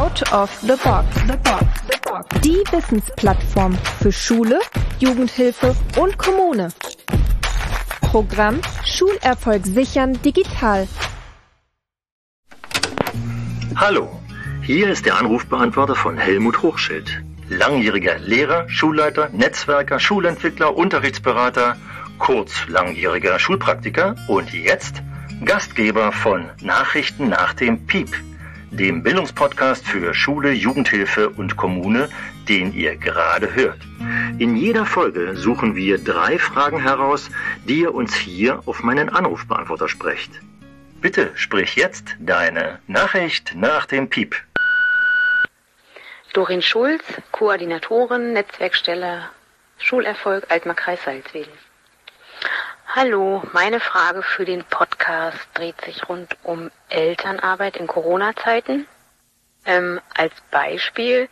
Out of the Box. The box. The box. Die Wissensplattform für Schule, Jugendhilfe und Kommune. Programm Schulerfolg sichern digital. Hallo, hier ist der Anrufbeantworter von Helmut Hochschild. Langjähriger Lehrer, Schulleiter, Netzwerker, Schulentwickler, Unterrichtsberater, kurz langjähriger Schulpraktiker und jetzt Gastgeber von Nachrichten nach dem Piep dem Bildungspodcast für Schule, Jugendhilfe und Kommune, den ihr gerade hört. In jeder Folge suchen wir drei Fragen heraus, die ihr uns hier auf meinen Anrufbeantworter sprecht. Bitte sprich jetzt deine Nachricht nach dem Piep. Dorin Schulz, Koordinatorin, Netzwerkstelle Schulerfolg Altmarkreis Salzwedel. Hallo, meine Frage für den Podcast dreht sich rund um Elternarbeit in Corona-Zeiten. Ähm, als Beispiel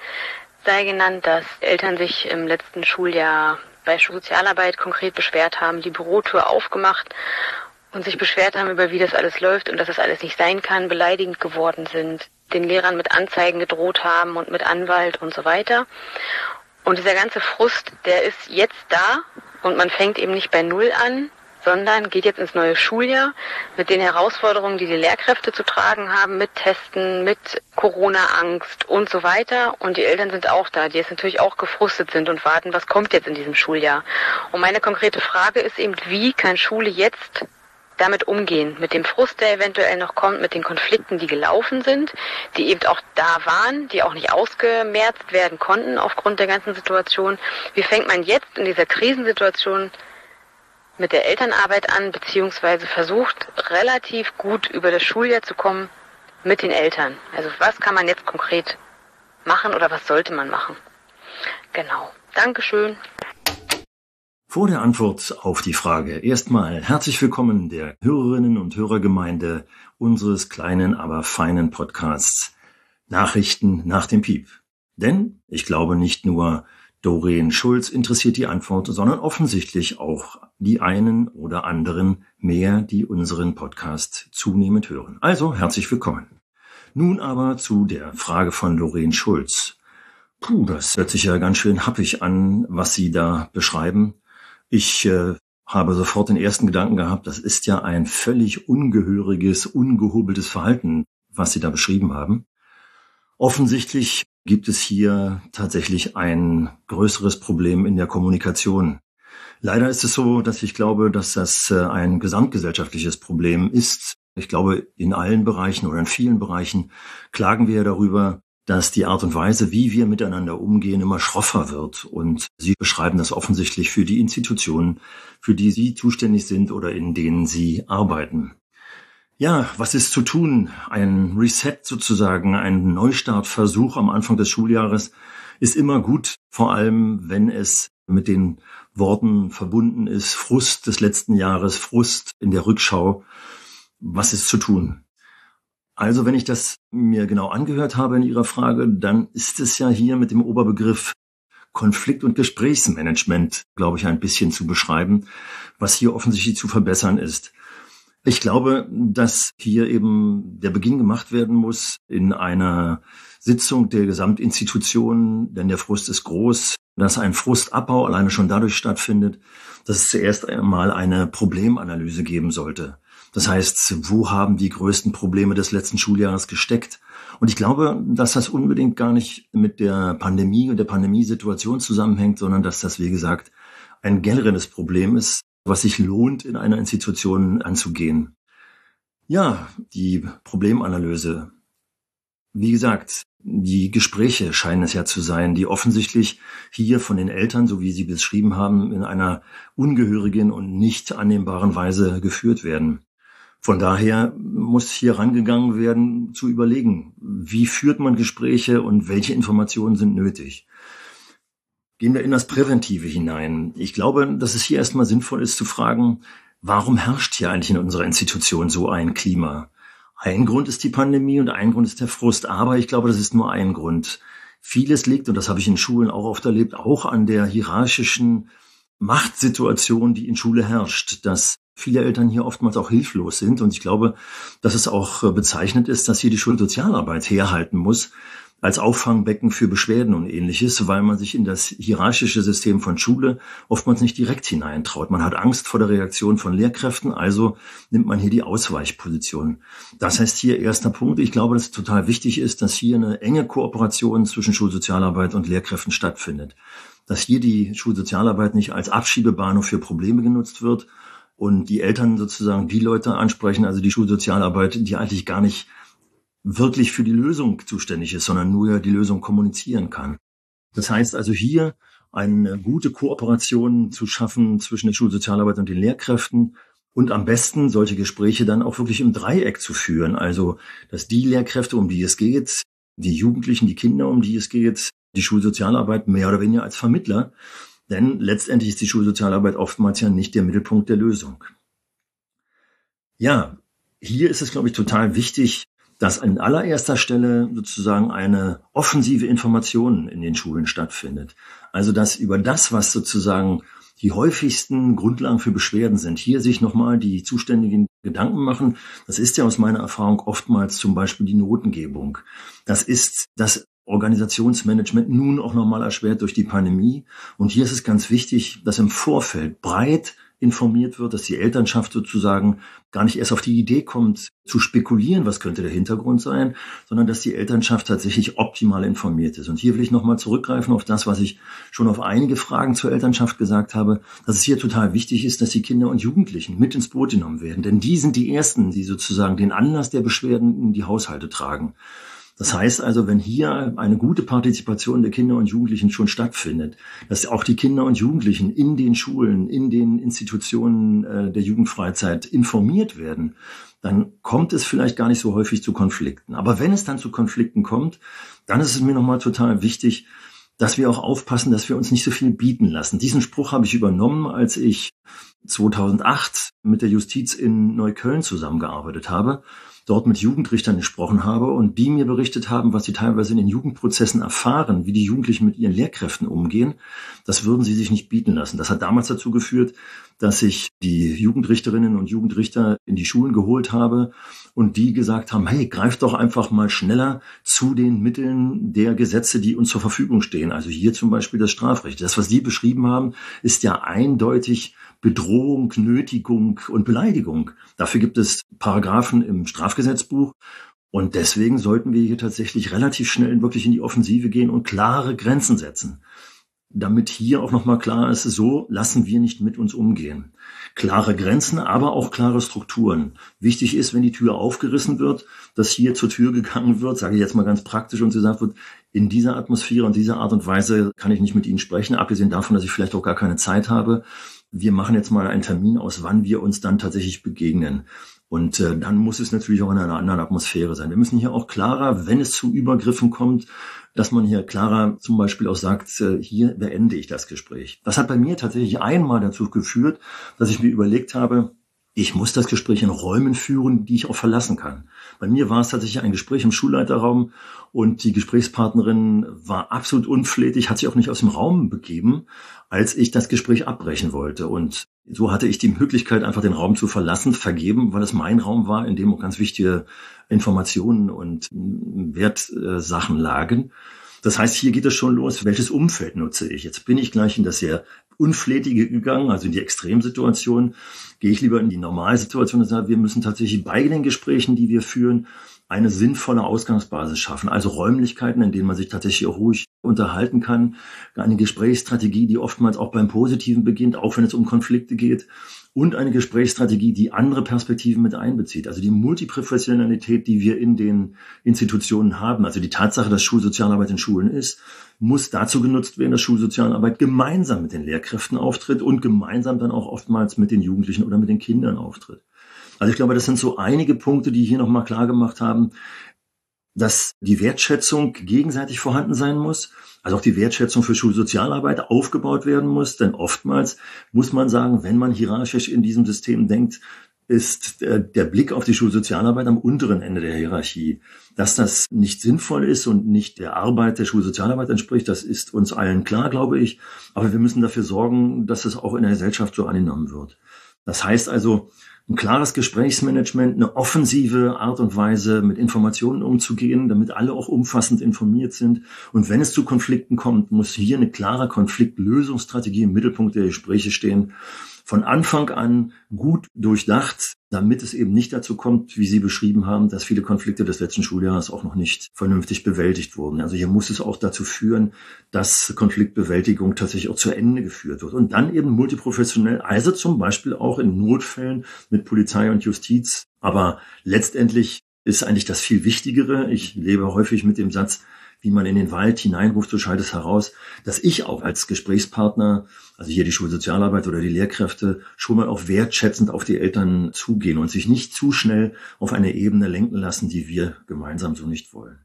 sei genannt, dass Eltern sich im letzten Schuljahr bei Sozialarbeit konkret beschwert haben, die Bürotür aufgemacht und sich beschwert haben über wie das alles läuft und dass das alles nicht sein kann, beleidigend geworden sind, den Lehrern mit Anzeigen gedroht haben und mit Anwalt und so weiter. Und dieser ganze Frust, der ist jetzt da und man fängt eben nicht bei Null an, sondern geht jetzt ins neue Schuljahr mit den Herausforderungen, die die Lehrkräfte zu tragen haben, mit Testen, mit Corona-Angst und so weiter. Und die Eltern sind auch da, die jetzt natürlich auch gefrustet sind und warten, was kommt jetzt in diesem Schuljahr. Und meine konkrete Frage ist eben, wie kann Schule jetzt damit umgehen, mit dem Frust, der eventuell noch kommt, mit den Konflikten, die gelaufen sind, die eben auch da waren, die auch nicht ausgemerzt werden konnten aufgrund der ganzen Situation. Wie fängt man jetzt in dieser Krisensituation mit der Elternarbeit an, beziehungsweise versucht relativ gut über das Schuljahr zu kommen mit den Eltern. Also was kann man jetzt konkret machen oder was sollte man machen? Genau. Dankeschön. Vor der Antwort auf die Frage erstmal herzlich willkommen der Hörerinnen und Hörergemeinde unseres kleinen, aber feinen Podcasts Nachrichten nach dem Piep. Denn ich glaube nicht nur Doreen Schulz interessiert die Antwort, sondern offensichtlich auch die einen oder anderen mehr, die unseren Podcast zunehmend hören. Also herzlich willkommen. Nun aber zu der Frage von Doreen Schulz. Puh, das hört sich ja ganz schön happig an, was Sie da beschreiben. Ich äh, habe sofort den ersten Gedanken gehabt, das ist ja ein völlig ungehöriges, ungehobeltes Verhalten, was Sie da beschrieben haben. Offensichtlich gibt es hier tatsächlich ein größeres Problem in der Kommunikation. Leider ist es so, dass ich glaube, dass das äh, ein gesamtgesellschaftliches Problem ist. Ich glaube, in allen Bereichen oder in vielen Bereichen klagen wir darüber, dass die Art und Weise, wie wir miteinander umgehen, immer schroffer wird. Und Sie beschreiben das offensichtlich für die Institutionen, für die Sie zuständig sind oder in denen Sie arbeiten. Ja, was ist zu tun? Ein Reset sozusagen, ein Neustartversuch am Anfang des Schuljahres ist immer gut, vor allem wenn es mit den Worten verbunden ist, Frust des letzten Jahres, Frust in der Rückschau. Was ist zu tun? Also, wenn ich das mir genau angehört habe in Ihrer Frage, dann ist es ja hier mit dem Oberbegriff Konflikt- und Gesprächsmanagement, glaube ich, ein bisschen zu beschreiben, was hier offensichtlich zu verbessern ist. Ich glaube, dass hier eben der Beginn gemacht werden muss in einer Sitzung der Gesamtinstitutionen, denn der Frust ist groß, dass ein Frustabbau alleine schon dadurch stattfindet, dass es zuerst einmal eine Problemanalyse geben sollte. Das heißt, wo haben die größten Probleme des letzten Schuljahres gesteckt? Und ich glaube, dass das unbedingt gar nicht mit der Pandemie und der Pandemiesituation zusammenhängt, sondern dass das, wie gesagt, ein generelles Problem ist, was sich lohnt, in einer Institution anzugehen. Ja, die Problemanalyse. Wie gesagt, die Gespräche scheinen es ja zu sein, die offensichtlich hier von den Eltern, so wie Sie beschrieben haben, in einer ungehörigen und nicht annehmbaren Weise geführt werden. Von daher muss hier rangegangen werden, zu überlegen, wie führt man Gespräche und welche Informationen sind nötig. Gehen wir in das Präventive hinein. Ich glaube, dass es hier erstmal sinnvoll ist zu fragen, warum herrscht hier eigentlich in unserer Institution so ein Klima? Ein Grund ist die Pandemie und ein Grund ist der Frust. Aber ich glaube, das ist nur ein Grund. Vieles liegt, und das habe ich in Schulen auch oft erlebt, auch an der hierarchischen Machtsituation, die in Schule herrscht, dass viele Eltern hier oftmals auch hilflos sind. Und ich glaube, dass es auch bezeichnet ist, dass hier die Schulsozialarbeit herhalten muss, als Auffangbecken für Beschwerden und ähnliches, weil man sich in das hierarchische System von Schule oftmals nicht direkt hineintraut. Man hat Angst vor der Reaktion von Lehrkräften, also nimmt man hier die Ausweichposition. Das heißt hier erster Punkt. Ich glaube, dass es total wichtig ist, dass hier eine enge Kooperation zwischen Schulsozialarbeit und Lehrkräften stattfindet. Dass hier die Schulsozialarbeit nicht als Abschiebebahnhof für Probleme genutzt wird und die Eltern sozusagen die Leute ansprechen, also die Schulsozialarbeit, die eigentlich gar nicht wirklich für die Lösung zuständig ist, sondern nur die Lösung kommunizieren kann. Das heißt also hier eine gute Kooperation zu schaffen zwischen der Schulsozialarbeit und den Lehrkräften und am besten solche Gespräche dann auch wirklich im Dreieck zu führen. Also, dass die Lehrkräfte, um die es geht, die Jugendlichen, die Kinder, um die es geht, die Schulsozialarbeit mehr oder weniger als Vermittler. Denn letztendlich ist die Schulsozialarbeit oftmals ja nicht der Mittelpunkt der Lösung. Ja, hier ist es, glaube ich, total wichtig, dass an allererster Stelle sozusagen eine offensive Information in den Schulen stattfindet. Also dass über das, was sozusagen die häufigsten Grundlagen für Beschwerden sind, hier sich nochmal die zuständigen Gedanken machen. Das ist ja aus meiner Erfahrung oftmals zum Beispiel die Notengebung. Das ist das Organisationsmanagement nun auch nochmal erschwert durch die Pandemie. Und hier ist es ganz wichtig, dass im Vorfeld breit informiert wird, dass die Elternschaft sozusagen gar nicht erst auf die Idee kommt, zu spekulieren, was könnte der Hintergrund sein, sondern dass die Elternschaft tatsächlich optimal informiert ist. Und hier will ich nochmal zurückgreifen auf das, was ich schon auf einige Fragen zur Elternschaft gesagt habe, dass es hier total wichtig ist, dass die Kinder und Jugendlichen mit ins Boot genommen werden. Denn die sind die Ersten, die sozusagen den Anlass der Beschwerden in die Haushalte tragen. Das heißt also, wenn hier eine gute Partizipation der Kinder und Jugendlichen schon stattfindet, dass auch die Kinder und Jugendlichen in den Schulen, in den Institutionen äh, der Jugendfreizeit informiert werden, dann kommt es vielleicht gar nicht so häufig zu Konflikten. Aber wenn es dann zu Konflikten kommt, dann ist es mir nochmal total wichtig, dass wir auch aufpassen, dass wir uns nicht so viel bieten lassen. Diesen Spruch habe ich übernommen, als ich 2008 mit der Justiz in Neukölln zusammengearbeitet habe dort mit Jugendrichtern gesprochen habe und die mir berichtet haben, was sie teilweise in den Jugendprozessen erfahren, wie die Jugendlichen mit ihren Lehrkräften umgehen, das würden sie sich nicht bieten lassen. Das hat damals dazu geführt, dass ich die Jugendrichterinnen und Jugendrichter in die Schulen geholt habe und die gesagt haben, hey, greift doch einfach mal schneller zu den Mitteln der Gesetze, die uns zur Verfügung stehen. Also hier zum Beispiel das Strafrecht. Das, was die beschrieben haben, ist ja eindeutig Bedrohung, Nötigung und Beleidigung. Dafür gibt es Paragraphen im Strafgesetzbuch. Und deswegen sollten wir hier tatsächlich relativ schnell wirklich in die Offensive gehen und klare Grenzen setzen damit hier auch nochmal klar ist, so lassen wir nicht mit uns umgehen. Klare Grenzen, aber auch klare Strukturen. Wichtig ist, wenn die Tür aufgerissen wird, dass hier zur Tür gegangen wird, sage ich jetzt mal ganz praktisch, und gesagt wird, in dieser Atmosphäre und dieser Art und Weise kann ich nicht mit Ihnen sprechen, abgesehen davon, dass ich vielleicht auch gar keine Zeit habe. Wir machen jetzt mal einen Termin aus, wann wir uns dann tatsächlich begegnen. Und äh, dann muss es natürlich auch in einer anderen Atmosphäre sein. Wir müssen hier auch klarer, wenn es zu Übergriffen kommt, dass man hier klarer zum Beispiel auch sagt, äh, hier beende ich das Gespräch. Das hat bei mir tatsächlich einmal dazu geführt, dass ich mir überlegt habe, ich muss das Gespräch in Räumen führen, die ich auch verlassen kann. Bei mir war es tatsächlich ein Gespräch im Schulleiterraum und die Gesprächspartnerin war absolut unflätig, hat sich auch nicht aus dem Raum begeben, als ich das Gespräch abbrechen wollte. Und so hatte ich die Möglichkeit, einfach den Raum zu verlassen, vergeben, weil es mein Raum war, in dem auch ganz wichtige Informationen und Wertsachen lagen. Das heißt, hier geht es schon los, welches Umfeld nutze ich? Jetzt bin ich gleich in das sehr Unflätige gegangen, also in die Extremsituation. Gehe ich lieber in die Normalsituation und sage, wir müssen tatsächlich bei den Gesprächen, die wir führen, eine sinnvolle Ausgangsbasis schaffen. Also Räumlichkeiten, in denen man sich tatsächlich auch ruhig unterhalten kann. Eine Gesprächsstrategie, die oftmals auch beim Positiven beginnt, auch wenn es um Konflikte geht und eine Gesprächsstrategie, die andere Perspektiven mit einbezieht. Also die Multiprofessionalität, die wir in den Institutionen haben, also die Tatsache, dass Schulsozialarbeit in Schulen ist, muss dazu genutzt werden, dass Schulsozialarbeit gemeinsam mit den Lehrkräften auftritt und gemeinsam dann auch oftmals mit den Jugendlichen oder mit den Kindern auftritt. Also ich glaube, das sind so einige Punkte, die hier nochmal klar gemacht haben, dass die Wertschätzung gegenseitig vorhanden sein muss, also auch die Wertschätzung für Schulsozialarbeit aufgebaut werden muss, denn oftmals muss man sagen, wenn man hierarchisch in diesem System denkt, ist der Blick auf die Schulsozialarbeit am unteren Ende der Hierarchie. Dass das nicht sinnvoll ist und nicht der Arbeit der Schulsozialarbeit entspricht, das ist uns allen klar, glaube ich. Aber wir müssen dafür sorgen, dass es auch in der Gesellschaft so angenommen wird. Das heißt also, ein klares Gesprächsmanagement, eine offensive Art und Weise, mit Informationen umzugehen, damit alle auch umfassend informiert sind. Und wenn es zu Konflikten kommt, muss hier eine klare Konfliktlösungsstrategie im Mittelpunkt der Gespräche stehen von Anfang an gut durchdacht, damit es eben nicht dazu kommt, wie Sie beschrieben haben, dass viele Konflikte des letzten Schuljahres auch noch nicht vernünftig bewältigt wurden. Also hier muss es auch dazu führen, dass Konfliktbewältigung tatsächlich auch zu Ende geführt wird. Und dann eben multiprofessionell, also zum Beispiel auch in Notfällen mit Polizei und Justiz. Aber letztendlich ist eigentlich das viel Wichtigere. Ich lebe häufig mit dem Satz, wie man in den Wald hineinruft, so schallt es heraus, dass ich auch als Gesprächspartner, also hier die Schulsozialarbeit oder die Lehrkräfte, schon mal auch wertschätzend auf die Eltern zugehen und sich nicht zu schnell auf eine Ebene lenken lassen, die wir gemeinsam so nicht wollen.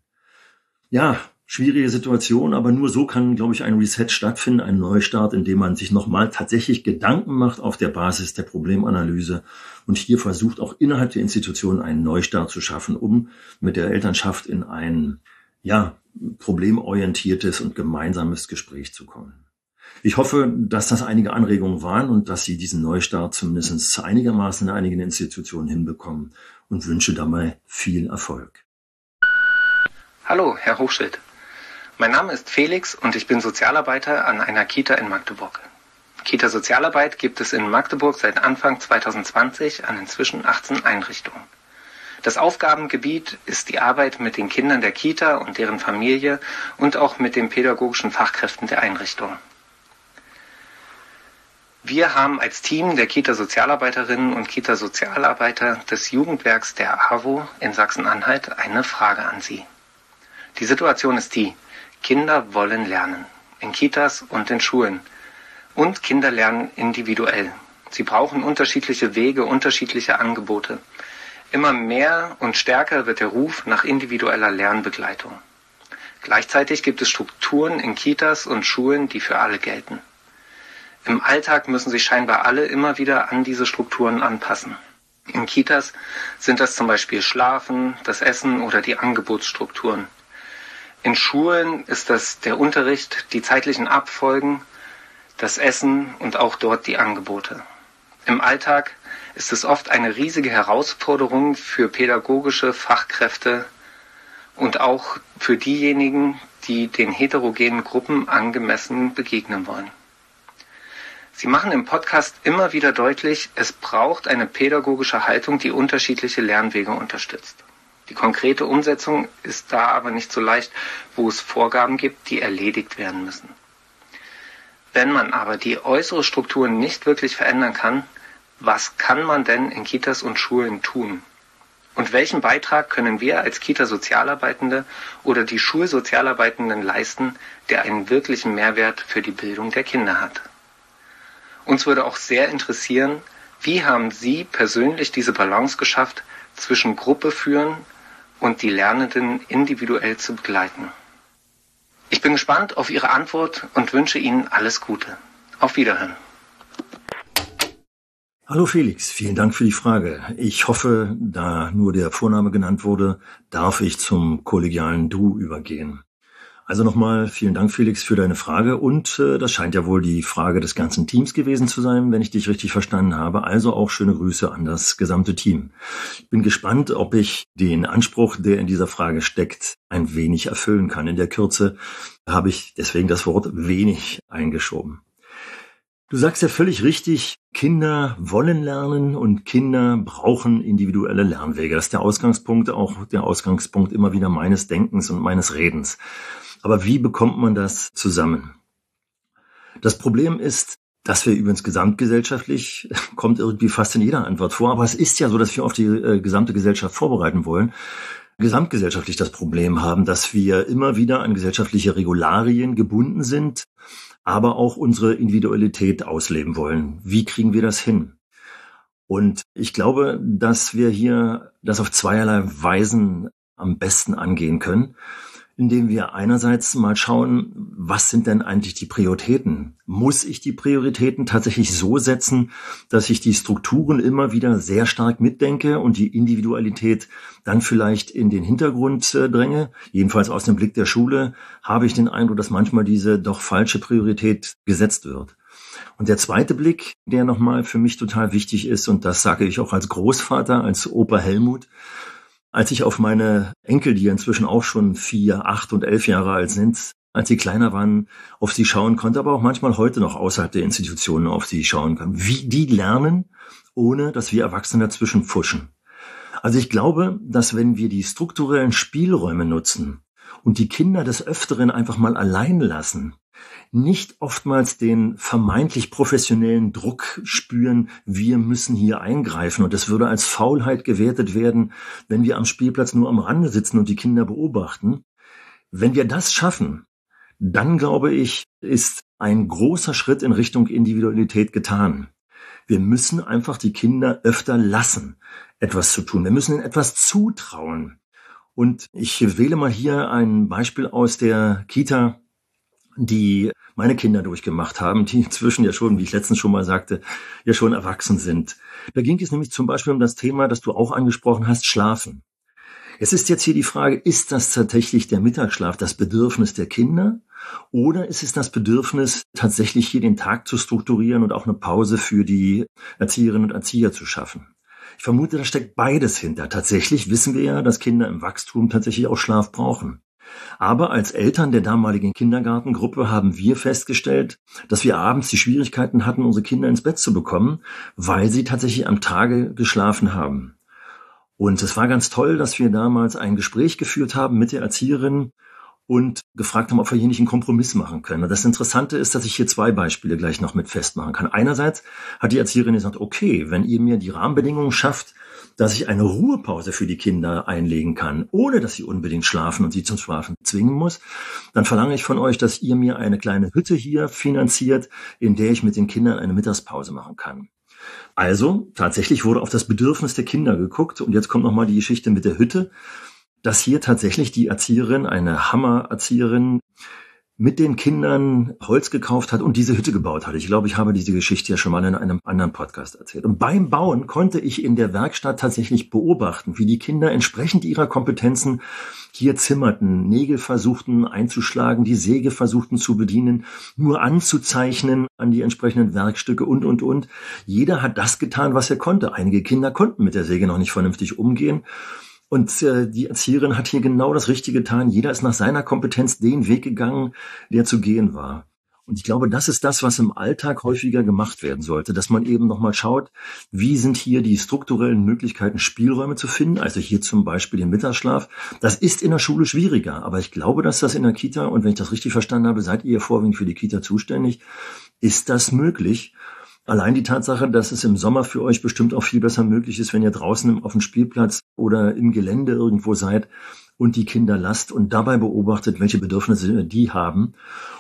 Ja, schwierige Situation, aber nur so kann, glaube ich, ein Reset stattfinden, ein Neustart, in dem man sich nochmal tatsächlich Gedanken macht auf der Basis der Problemanalyse und hier versucht auch innerhalb der Institution einen Neustart zu schaffen, um mit der Elternschaft in ein ja, problemorientiertes und gemeinsames Gespräch zu kommen. Ich hoffe, dass das einige Anregungen waren und dass Sie diesen Neustart zumindest einigermaßen in einigen Institutionen hinbekommen und wünsche dabei viel Erfolg. Hallo, Herr Hochschild. Mein Name ist Felix und ich bin Sozialarbeiter an einer Kita in Magdeburg. Kita Sozialarbeit gibt es in Magdeburg seit Anfang 2020 an inzwischen 18 Einrichtungen. Das Aufgabengebiet ist die Arbeit mit den Kindern der Kita und deren Familie und auch mit den pädagogischen Fachkräften der Einrichtung. Wir haben als Team der Kita-Sozialarbeiterinnen und Kita-Sozialarbeiter des Jugendwerks der AWO in Sachsen-Anhalt eine Frage an Sie. Die Situation ist die, Kinder wollen lernen, in Kitas und in Schulen. Und Kinder lernen individuell. Sie brauchen unterschiedliche Wege, unterschiedliche Angebote. Immer mehr und stärker wird der Ruf nach individueller Lernbegleitung. Gleichzeitig gibt es Strukturen in Kitas und Schulen, die für alle gelten. Im Alltag müssen sich scheinbar alle immer wieder an diese Strukturen anpassen. In Kitas sind das zum Beispiel Schlafen, das Essen oder die Angebotsstrukturen. In Schulen ist das der Unterricht, die zeitlichen Abfolgen, das Essen und auch dort die Angebote. Im Alltag ist es oft eine riesige Herausforderung für pädagogische Fachkräfte und auch für diejenigen, die den heterogenen Gruppen angemessen begegnen wollen. Sie machen im Podcast immer wieder deutlich, es braucht eine pädagogische Haltung, die unterschiedliche Lernwege unterstützt. Die konkrete Umsetzung ist da aber nicht so leicht, wo es Vorgaben gibt, die erledigt werden müssen. Wenn man aber die äußere Strukturen nicht wirklich verändern kann, was kann man denn in Kitas und Schulen tun? Und welchen Beitrag können wir als Kita-Sozialarbeitende oder die Schulsozialarbeitenden leisten, der einen wirklichen Mehrwert für die Bildung der Kinder hat? Uns würde auch sehr interessieren, wie haben Sie persönlich diese Balance geschafft, zwischen Gruppe führen und die Lernenden individuell zu begleiten? Ich bin gespannt auf Ihre Antwort und wünsche Ihnen alles Gute. Auf Wiederhören. Hallo Felix, vielen Dank für die Frage. Ich hoffe, da nur der Vorname genannt wurde, darf ich zum kollegialen Du übergehen. Also nochmal vielen Dank, Felix, für deine Frage. Und äh, das scheint ja wohl die Frage des ganzen Teams gewesen zu sein, wenn ich dich richtig verstanden habe. Also auch schöne Grüße an das gesamte Team. Ich bin gespannt, ob ich den Anspruch, der in dieser Frage steckt, ein wenig erfüllen kann. In der Kürze habe ich deswegen das Wort wenig eingeschoben. Du sagst ja völlig richtig, Kinder wollen lernen und Kinder brauchen individuelle Lernwege. Das ist der Ausgangspunkt, auch der Ausgangspunkt immer wieder meines Denkens und meines Redens. Aber wie bekommt man das zusammen? Das Problem ist, dass wir übrigens gesamtgesellschaftlich, kommt irgendwie fast in jeder Antwort vor, aber es ist ja so, dass wir auf die äh, gesamte Gesellschaft vorbereiten wollen, gesamtgesellschaftlich das Problem haben, dass wir immer wieder an gesellschaftliche Regularien gebunden sind, aber auch unsere Individualität ausleben wollen. Wie kriegen wir das hin? Und ich glaube, dass wir hier das auf zweierlei Weisen am besten angehen können indem wir einerseits mal schauen, was sind denn eigentlich die Prioritäten? Muss ich die Prioritäten tatsächlich so setzen, dass ich die Strukturen immer wieder sehr stark mitdenke und die Individualität dann vielleicht in den Hintergrund äh, dränge? Jedenfalls aus dem Blick der Schule habe ich den Eindruck, dass manchmal diese doch falsche Priorität gesetzt wird. Und der zweite Blick, der nochmal für mich total wichtig ist, und das sage ich auch als Großvater, als Opa Helmut, als ich auf meine Enkel, die inzwischen auch schon vier, acht und elf Jahre alt sind, als sie kleiner waren, auf sie schauen konnte, aber auch manchmal heute noch außerhalb der Institutionen auf sie schauen kann, wie die lernen, ohne dass wir Erwachsene dazwischen pfuschen. Also ich glaube, dass wenn wir die strukturellen Spielräume nutzen und die Kinder des Öfteren einfach mal allein lassen, nicht oftmals den vermeintlich professionellen Druck spüren, wir müssen hier eingreifen. Und es würde als Faulheit gewertet werden, wenn wir am Spielplatz nur am Rande sitzen und die Kinder beobachten. Wenn wir das schaffen, dann glaube ich, ist ein großer Schritt in Richtung Individualität getan. Wir müssen einfach die Kinder öfter lassen, etwas zu tun. Wir müssen ihnen etwas zutrauen. Und ich wähle mal hier ein Beispiel aus der Kita, die meine Kinder durchgemacht haben, die inzwischen ja schon, wie ich letztens schon mal sagte, ja schon erwachsen sind. Da ging es nämlich zum Beispiel um das Thema, das du auch angesprochen hast, Schlafen. Es ist jetzt hier die Frage, ist das tatsächlich der Mittagsschlaf das Bedürfnis der Kinder oder ist es das Bedürfnis, tatsächlich hier den Tag zu strukturieren und auch eine Pause für die Erzieherinnen und Erzieher zu schaffen? Ich vermute, da steckt beides hinter. Tatsächlich wissen wir ja, dass Kinder im Wachstum tatsächlich auch Schlaf brauchen. Aber als Eltern der damaligen Kindergartengruppe haben wir festgestellt, dass wir abends die Schwierigkeiten hatten, unsere Kinder ins Bett zu bekommen, weil sie tatsächlich am Tage geschlafen haben. Und es war ganz toll, dass wir damals ein Gespräch geführt haben mit der Erzieherin und gefragt haben, ob wir hier nicht einen Kompromiss machen können. Und das Interessante ist, dass ich hier zwei Beispiele gleich noch mit festmachen kann. Einerseits hat die Erzieherin gesagt, okay, wenn ihr mir die Rahmenbedingungen schafft, dass ich eine Ruhepause für die Kinder einlegen kann, ohne dass sie unbedingt schlafen und sie zum Schlafen zwingen muss, dann verlange ich von euch, dass ihr mir eine kleine Hütte hier finanziert, in der ich mit den Kindern eine Mittagspause machen kann. Also tatsächlich wurde auf das Bedürfnis der Kinder geguckt und jetzt kommt nochmal die Geschichte mit der Hütte, dass hier tatsächlich die Erzieherin, eine Hammererzieherin, mit den Kindern Holz gekauft hat und diese Hütte gebaut hat. Ich glaube, ich habe diese Geschichte ja schon mal in einem anderen Podcast erzählt. Und beim Bauen konnte ich in der Werkstatt tatsächlich beobachten, wie die Kinder entsprechend ihrer Kompetenzen hier zimmerten, Nägel versuchten einzuschlagen, die Säge versuchten zu bedienen, nur anzuzeichnen an die entsprechenden Werkstücke und, und, und. Jeder hat das getan, was er konnte. Einige Kinder konnten mit der Säge noch nicht vernünftig umgehen. Und äh, die Erzieherin hat hier genau das Richtige getan. Jeder ist nach seiner Kompetenz den Weg gegangen, der zu gehen war. Und ich glaube, das ist das, was im Alltag häufiger gemacht werden sollte, dass man eben nochmal schaut, wie sind hier die strukturellen Möglichkeiten, Spielräume zu finden. Also hier zum Beispiel den Mittagsschlaf. Das ist in der Schule schwieriger, aber ich glaube, dass das in der Kita, und wenn ich das richtig verstanden habe, seid ihr vorwiegend für die Kita zuständig, ist das möglich. Allein die Tatsache, dass es im Sommer für euch bestimmt auch viel besser möglich ist, wenn ihr draußen auf dem Spielplatz oder im Gelände irgendwo seid und die Kinder lasst und dabei beobachtet, welche Bedürfnisse die haben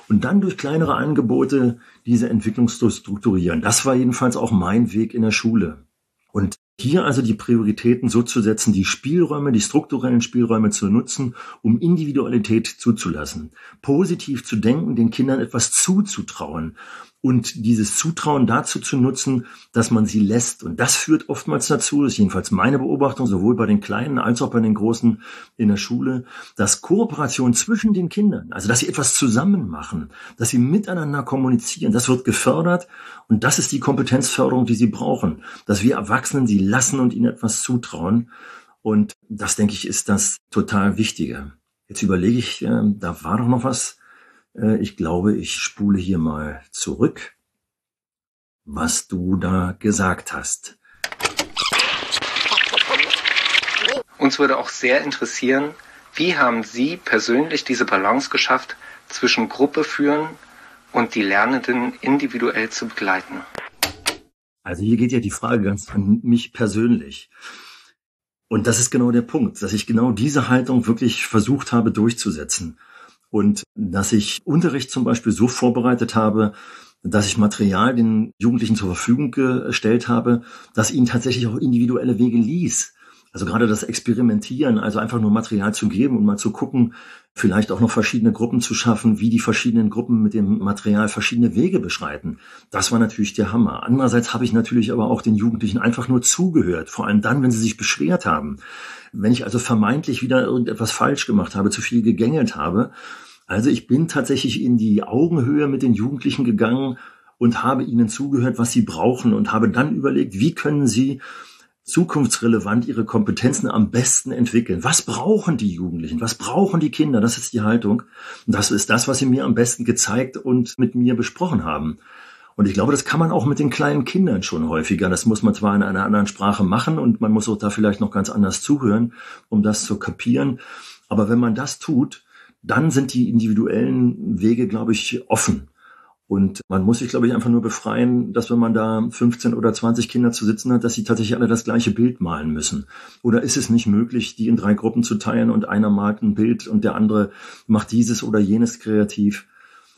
und dann durch kleinere Angebote diese Entwicklung zu strukturieren. Das war jedenfalls auch mein Weg in der Schule. Und hier also die Prioritäten so zu setzen, die Spielräume, die strukturellen Spielräume zu nutzen, um Individualität zuzulassen, positiv zu denken, den Kindern etwas zuzutrauen und dieses Zutrauen dazu zu nutzen, dass man sie lässt. Und das führt oftmals dazu, das ist jedenfalls meine Beobachtung, sowohl bei den Kleinen als auch bei den Großen in der Schule, dass Kooperation zwischen den Kindern, also dass sie etwas zusammen machen, dass sie miteinander kommunizieren, das wird gefördert und das ist die Kompetenzförderung, die sie brauchen, dass wir Erwachsenen sie lassen und ihnen etwas zutrauen. Und das, denke ich, ist das total Wichtige. Jetzt überlege ich, äh, da war doch noch was, ich glaube, ich spule hier mal zurück, was du da gesagt hast. Uns würde auch sehr interessieren, wie haben Sie persönlich diese Balance geschafft zwischen Gruppe führen und die Lernenden individuell zu begleiten? Also hier geht ja die Frage ganz an mich persönlich. Und das ist genau der Punkt, dass ich genau diese Haltung wirklich versucht habe durchzusetzen und dass ich Unterricht zum Beispiel so vorbereitet habe, dass ich Material den Jugendlichen zur Verfügung gestellt habe, dass ihnen tatsächlich auch individuelle Wege ließ. Also gerade das Experimentieren, also einfach nur Material zu geben und mal zu gucken, vielleicht auch noch verschiedene Gruppen zu schaffen, wie die verschiedenen Gruppen mit dem Material verschiedene Wege beschreiten. Das war natürlich der Hammer. Andererseits habe ich natürlich aber auch den Jugendlichen einfach nur zugehört, vor allem dann, wenn sie sich beschwert haben. Wenn ich also vermeintlich wieder irgendetwas falsch gemacht habe, zu viel gegängelt habe. Also ich bin tatsächlich in die Augenhöhe mit den Jugendlichen gegangen und habe ihnen zugehört, was sie brauchen und habe dann überlegt, wie können sie zukunftsrelevant ihre Kompetenzen am besten entwickeln. Was brauchen die Jugendlichen? Was brauchen die Kinder? Das ist die Haltung. Und das ist das, was sie mir am besten gezeigt und mit mir besprochen haben. Und ich glaube, das kann man auch mit den kleinen Kindern schon häufiger. Das muss man zwar in einer anderen Sprache machen und man muss auch da vielleicht noch ganz anders zuhören, um das zu kapieren. Aber wenn man das tut, dann sind die individuellen Wege, glaube ich, offen. Und man muss sich, glaube ich, einfach nur befreien, dass wenn man da 15 oder 20 Kinder zu sitzen hat, dass sie tatsächlich alle das gleiche Bild malen müssen. Oder ist es nicht möglich, die in drei Gruppen zu teilen und einer malt ein Bild und der andere macht dieses oder jenes kreativ?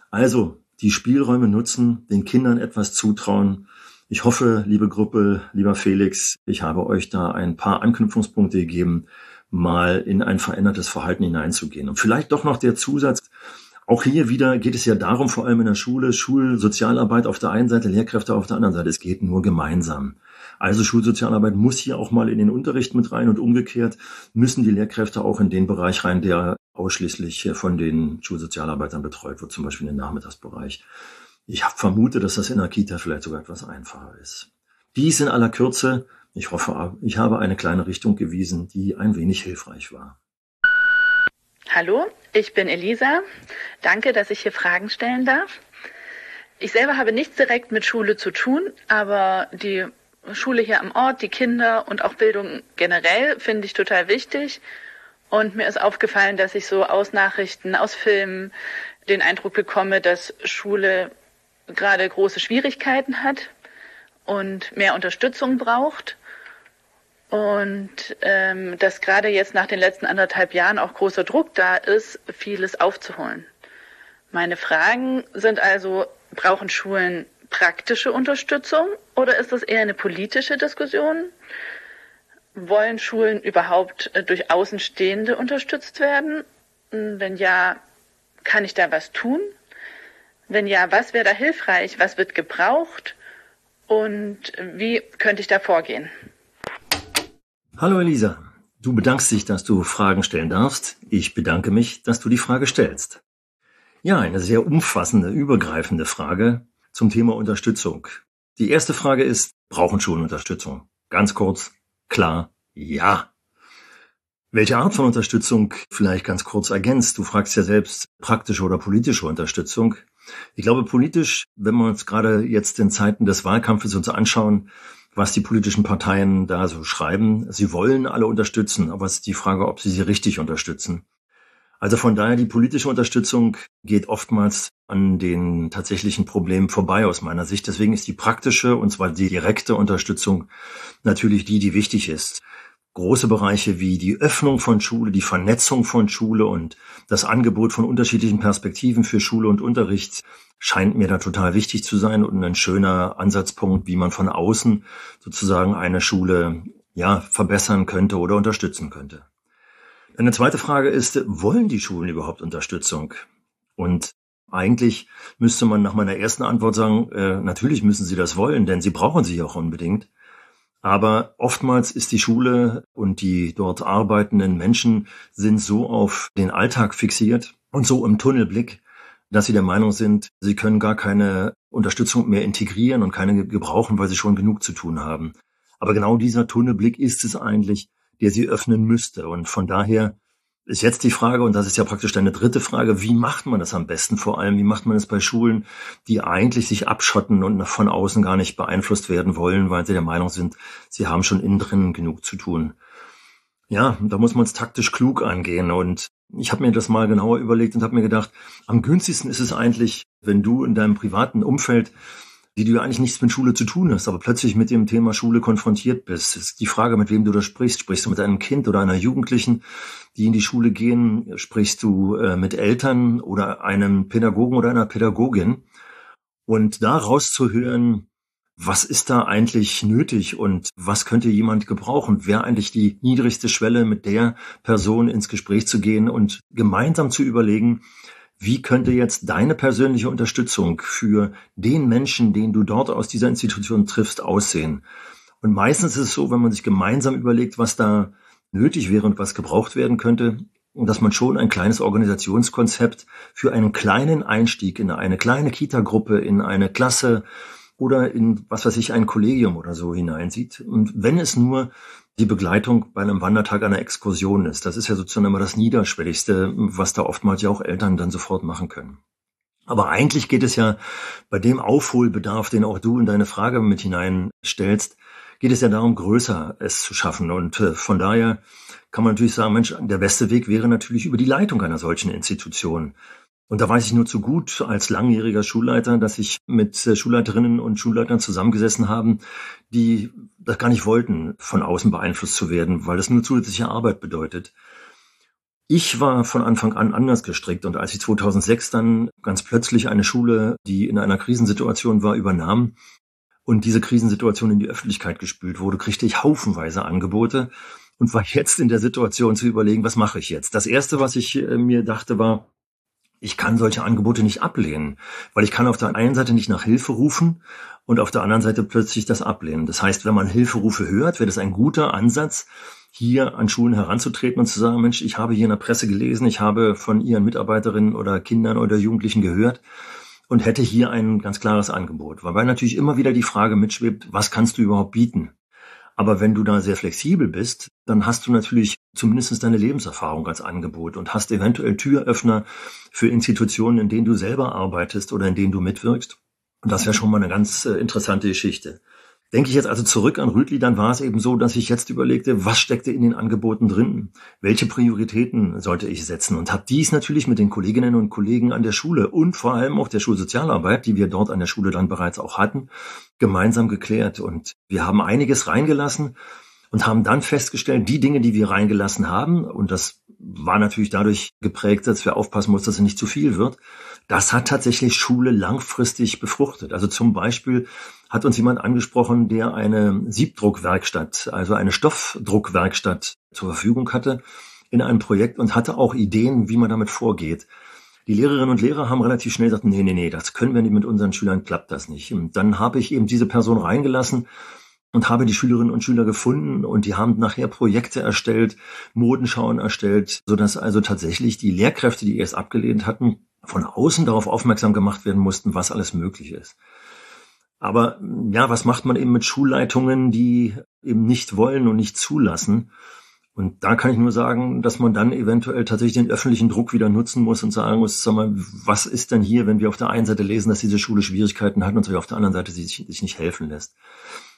Also, die Spielräume nutzen, den Kindern etwas zutrauen. Ich hoffe, liebe Gruppe, lieber Felix, ich habe euch da ein paar Anknüpfungspunkte gegeben, mal in ein verändertes Verhalten hineinzugehen. Und vielleicht doch noch der Zusatz, auch hier wieder geht es ja darum, vor allem in der Schule, Schulsozialarbeit auf der einen Seite, Lehrkräfte auf der anderen Seite. Es geht nur gemeinsam. Also Schulsozialarbeit muss hier auch mal in den Unterricht mit rein und umgekehrt müssen die Lehrkräfte auch in den Bereich rein, der ausschließlich von den Schulsozialarbeitern betreut wird, zum Beispiel in den Nachmittagsbereich. Ich vermute, dass das in der Kita vielleicht sogar etwas einfacher ist. Dies in aller Kürze. Ich hoffe, ich habe eine kleine Richtung gewiesen, die ein wenig hilfreich war. Hallo, ich bin Elisa. Danke, dass ich hier Fragen stellen darf. Ich selber habe nichts direkt mit Schule zu tun, aber die Schule hier am Ort, die Kinder und auch Bildung generell finde ich total wichtig. Und mir ist aufgefallen, dass ich so aus Nachrichten, aus Filmen den Eindruck bekomme, dass Schule gerade große Schwierigkeiten hat und mehr Unterstützung braucht. Und ähm, dass gerade jetzt nach den letzten anderthalb Jahren auch großer Druck da ist, vieles aufzuholen. Meine Fragen sind also, brauchen Schulen praktische Unterstützung oder ist das eher eine politische Diskussion? Wollen Schulen überhaupt äh, durch Außenstehende unterstützt werden? Wenn ja, kann ich da was tun? Wenn ja, was wäre da hilfreich? Was wird gebraucht? Und wie könnte ich da vorgehen? Hallo Elisa, du bedankst dich, dass du Fragen stellen darfst. Ich bedanke mich, dass du die Frage stellst. Ja, eine sehr umfassende, übergreifende Frage zum Thema Unterstützung. Die erste Frage ist, brauchen Schulen Unterstützung? Ganz kurz, klar, ja. Welche Art von Unterstützung vielleicht ganz kurz ergänzt? Du fragst ja selbst praktische oder politische Unterstützung. Ich glaube, politisch, wenn wir uns gerade jetzt in Zeiten des Wahlkampfes uns anschauen, was die politischen Parteien da so schreiben. Sie wollen alle unterstützen, aber es ist die Frage, ob sie sie richtig unterstützen. Also von daher, die politische Unterstützung geht oftmals an den tatsächlichen Problemen vorbei aus meiner Sicht. Deswegen ist die praktische, und zwar die direkte Unterstützung natürlich die, die wichtig ist große Bereiche wie die Öffnung von Schule, die Vernetzung von Schule und das Angebot von unterschiedlichen Perspektiven für Schule und Unterricht scheint mir da total wichtig zu sein und ein schöner Ansatzpunkt, wie man von außen sozusagen eine Schule ja verbessern könnte oder unterstützen könnte. Eine zweite Frage ist, wollen die Schulen überhaupt Unterstützung? Und eigentlich müsste man nach meiner ersten Antwort sagen, äh, natürlich müssen sie das wollen, denn sie brauchen sie auch unbedingt. Aber oftmals ist die Schule und die dort arbeitenden Menschen sind so auf den Alltag fixiert und so im Tunnelblick, dass sie der Meinung sind, sie können gar keine Unterstützung mehr integrieren und keine gebrauchen, weil sie schon genug zu tun haben. Aber genau dieser Tunnelblick ist es eigentlich, der sie öffnen müsste. Und von daher ist jetzt die Frage, und das ist ja praktisch deine dritte Frage, wie macht man das am besten vor allem? Wie macht man es bei Schulen, die eigentlich sich abschotten und von außen gar nicht beeinflusst werden wollen, weil sie der Meinung sind, sie haben schon innen drin genug zu tun? Ja, da muss man es taktisch klug angehen. Und ich habe mir das mal genauer überlegt und habe mir gedacht, am günstigsten ist es eigentlich, wenn du in deinem privaten Umfeld die du eigentlich nichts mit Schule zu tun hast, aber plötzlich mit dem Thema Schule konfrontiert bist. ist die Frage, mit wem du da sprichst. Sprichst du mit einem Kind oder einer Jugendlichen, die in die Schule gehen? Sprichst du äh, mit Eltern oder einem Pädagogen oder einer Pädagogin? Und da rauszuhören, was ist da eigentlich nötig und was könnte jemand gebrauchen? Wäre eigentlich die niedrigste Schwelle, mit der Person ins Gespräch zu gehen und gemeinsam zu überlegen, wie könnte jetzt deine persönliche Unterstützung für den Menschen, den du dort aus dieser Institution triffst, aussehen? Und meistens ist es so, wenn man sich gemeinsam überlegt, was da nötig wäre und was gebraucht werden könnte, dass man schon ein kleines Organisationskonzept für einen kleinen Einstieg in eine kleine Kita-Gruppe, in eine Klasse oder in, was weiß ich, ein Kollegium oder so hineinsieht. Und wenn es nur die Begleitung bei einem Wandertag einer Exkursion ist, das ist ja sozusagen immer das Niederschwelligste, was da oftmals ja auch Eltern dann sofort machen können. Aber eigentlich geht es ja bei dem Aufholbedarf, den auch du in deine Frage mit hineinstellst, geht es ja darum, größer es zu schaffen. Und äh, von daher kann man natürlich sagen, Mensch, der beste Weg wäre natürlich über die Leitung einer solchen Institution. Und da weiß ich nur zu gut als langjähriger Schulleiter, dass ich mit äh, Schulleiterinnen und Schulleitern zusammengesessen haben, die das gar nicht wollten, von außen beeinflusst zu werden, weil das nur zusätzliche Arbeit bedeutet. Ich war von Anfang an anders gestrickt und als ich 2006 dann ganz plötzlich eine Schule, die in einer Krisensituation war, übernahm und diese Krisensituation in die Öffentlichkeit gespült wurde, kriegte ich haufenweise Angebote und war jetzt in der Situation zu überlegen, was mache ich jetzt? Das erste, was ich äh, mir dachte, war, ich kann solche Angebote nicht ablehnen, weil ich kann auf der einen Seite nicht nach Hilfe rufen und auf der anderen Seite plötzlich das ablehnen. Das heißt, wenn man Hilferufe hört, wäre das ein guter Ansatz, hier an Schulen heranzutreten und zu sagen, Mensch, ich habe hier in der Presse gelesen, ich habe von Ihren Mitarbeiterinnen oder Kindern oder Jugendlichen gehört und hätte hier ein ganz klares Angebot. Wobei natürlich immer wieder die Frage mitschwebt, was kannst du überhaupt bieten? Aber wenn du da sehr flexibel bist, dann hast du natürlich zumindest deine Lebenserfahrung als Angebot und hast eventuell Türöffner für Institutionen, in denen du selber arbeitest oder in denen du mitwirkst. Und das wäre schon mal eine ganz äh, interessante Geschichte. Denke ich jetzt also zurück an Rütli, dann war es eben so, dass ich jetzt überlegte, was steckte in den Angeboten drin? Welche Prioritäten sollte ich setzen? Und habe dies natürlich mit den Kolleginnen und Kollegen an der Schule und vor allem auch der Schulsozialarbeit, die wir dort an der Schule dann bereits auch hatten, gemeinsam geklärt. Und wir haben einiges reingelassen und haben dann festgestellt, die Dinge, die wir reingelassen haben, und das war natürlich dadurch geprägt, dass wir aufpassen mussten, dass es nicht zu viel wird, das hat tatsächlich Schule langfristig befruchtet. Also zum Beispiel hat uns jemand angesprochen, der eine Siebdruckwerkstatt, also eine Stoffdruckwerkstatt zur Verfügung hatte in einem Projekt und hatte auch Ideen, wie man damit vorgeht. Die Lehrerinnen und Lehrer haben relativ schnell gesagt, nee, nee, nee, das können wir nicht mit unseren Schülern, klappt das nicht. Und dann habe ich eben diese Person reingelassen und habe die Schülerinnen und Schüler gefunden und die haben nachher Projekte erstellt, Modenschauen erstellt, sodass also tatsächlich die Lehrkräfte, die erst abgelehnt hatten, von außen darauf aufmerksam gemacht werden mussten, was alles möglich ist. Aber ja, was macht man eben mit Schulleitungen, die eben nicht wollen und nicht zulassen? Und da kann ich nur sagen, dass man dann eventuell tatsächlich den öffentlichen Druck wieder nutzen muss und sagen muss, sag mal, was ist denn hier, wenn wir auf der einen Seite lesen, dass diese Schule Schwierigkeiten hat und auf der anderen Seite sich, sich nicht helfen lässt.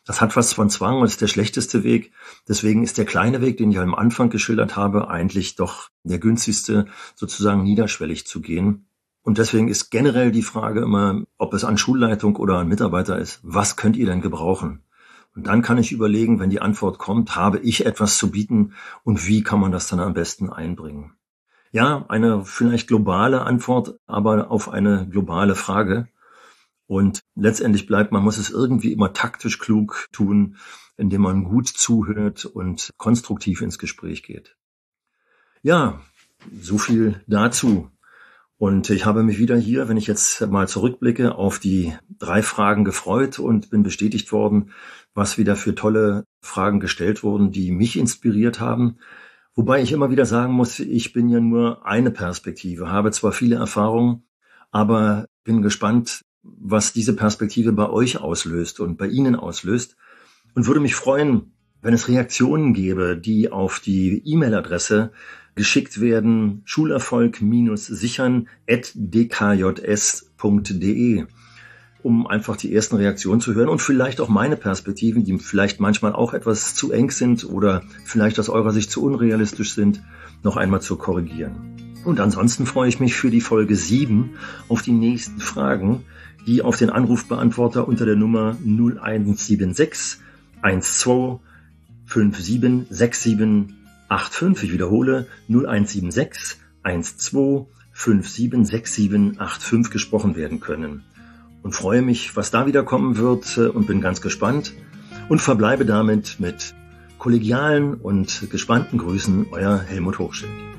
Das hat was von Zwang und ist der schlechteste Weg. Deswegen ist der kleine Weg, den ich am Anfang geschildert habe, eigentlich doch der günstigste, sozusagen niederschwellig zu gehen. Und deswegen ist generell die Frage immer, ob es an Schulleitung oder an Mitarbeiter ist, was könnt ihr denn gebrauchen? Und dann kann ich überlegen, wenn die Antwort kommt, habe ich etwas zu bieten und wie kann man das dann am besten einbringen? Ja, eine vielleicht globale Antwort, aber auf eine globale Frage. Und letztendlich bleibt, man muss es irgendwie immer taktisch klug tun, indem man gut zuhört und konstruktiv ins Gespräch geht. Ja, so viel dazu. Und ich habe mich wieder hier, wenn ich jetzt mal zurückblicke, auf die drei Fragen gefreut und bin bestätigt worden, was wieder für tolle Fragen gestellt wurden, die mich inspiriert haben. Wobei ich immer wieder sagen muss, ich bin ja nur eine Perspektive, habe zwar viele Erfahrungen, aber bin gespannt, was diese Perspektive bei euch auslöst und bei Ihnen auslöst und würde mich freuen, wenn es Reaktionen gäbe, die auf die E-Mail-Adresse geschickt werden, schulerfolg-sichern at dkjs.de, um einfach die ersten Reaktionen zu hören und vielleicht auch meine Perspektiven, die vielleicht manchmal auch etwas zu eng sind oder vielleicht aus eurer Sicht zu unrealistisch sind, noch einmal zu korrigieren. Und ansonsten freue ich mich für die Folge 7 auf die nächsten Fragen, die auf den Anrufbeantworter unter der Nummer 0176 12 57 67 85, ich wiederhole, 0176 12 576785 gesprochen werden können. Und freue mich, was da wieder kommen wird äh, und bin ganz gespannt und verbleibe damit mit kollegialen und gespannten Grüßen, euer Helmut Hochschild.